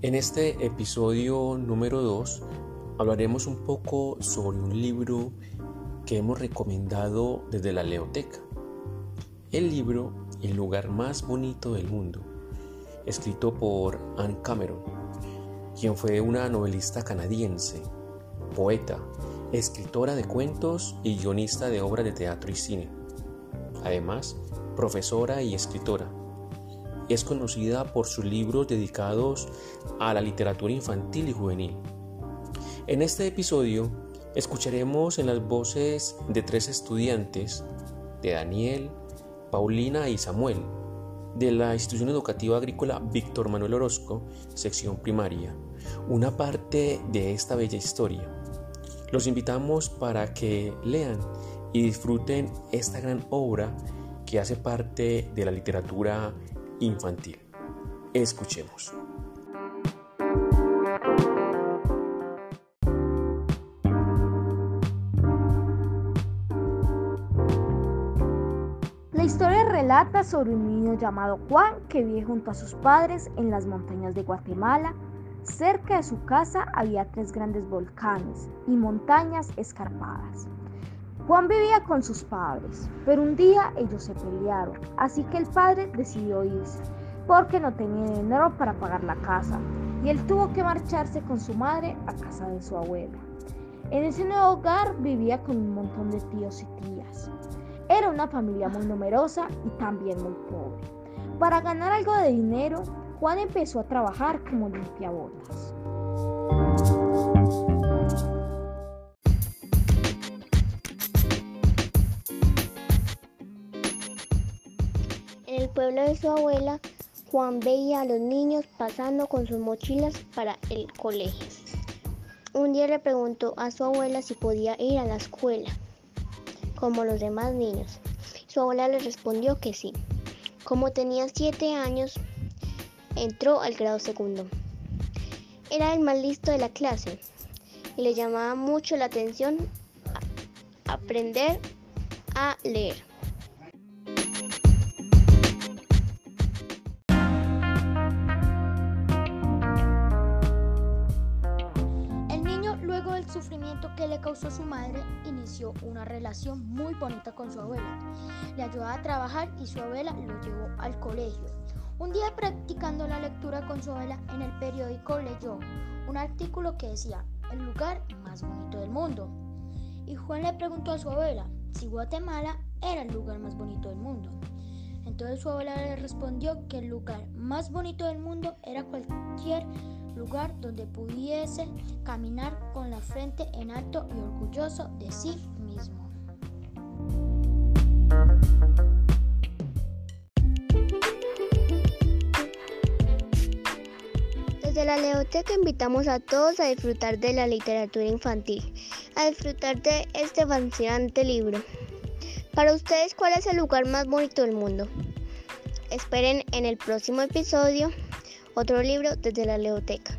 En este episodio número 2 hablaremos un poco sobre un libro que hemos recomendado desde la Leoteca. El libro El lugar más bonito del mundo, escrito por Anne Cameron, quien fue una novelista canadiense, poeta, escritora de cuentos y guionista de obras de teatro y cine. Además, profesora y escritora. Es conocida por sus libros dedicados a la literatura infantil y juvenil. En este episodio escucharemos en las voces de tres estudiantes, de Daniel, Paulina y Samuel, de la institución educativa agrícola Víctor Manuel Orozco, sección primaria, una parte de esta bella historia. Los invitamos para que lean y disfruten esta gran obra que hace parte de la literatura infantil. Escuchemos. La historia relata sobre un niño llamado Juan que vive junto a sus padres en las montañas de Guatemala. Cerca de su casa había tres grandes volcanes y montañas escarpadas. Juan vivía con sus padres, pero un día ellos se pelearon, así que el padre decidió irse, porque no tenía dinero para pagar la casa, y él tuvo que marcharse con su madre a casa de su abuela. En ese nuevo hogar vivía con un montón de tíos y tías. Era una familia muy numerosa y también muy pobre. Para ganar algo de dinero, Juan empezó a trabajar como limpiabotas. Pueblo de su abuela, Juan veía a los niños pasando con sus mochilas para el colegio. Un día le preguntó a su abuela si podía ir a la escuela, como los demás niños. Su abuela le respondió que sí. Como tenía siete años, entró al grado segundo. Era el más listo de la clase y le llamaba mucho la atención aprender a leer. Luego del sufrimiento que le causó su madre, inició una relación muy bonita con su abuela. Le ayudaba a trabajar y su abuela lo llevó al colegio. Un día practicando la lectura con su abuela en el periódico leyó un artículo que decía el lugar más bonito del mundo. Y Juan le preguntó a su abuela si Guatemala era el lugar más bonito del mundo. Entonces su abuela le respondió que el lugar más bonito del mundo era cualquier lugar donde pudiese caminar con la frente en alto y orgulloso de sí mismo. Desde la Leoteca invitamos a todos a disfrutar de la literatura infantil, a disfrutar de este fascinante libro. Para ustedes, ¿cuál es el lugar más bonito del mundo? Esperen en el próximo episodio otro libro desde la Leoteca.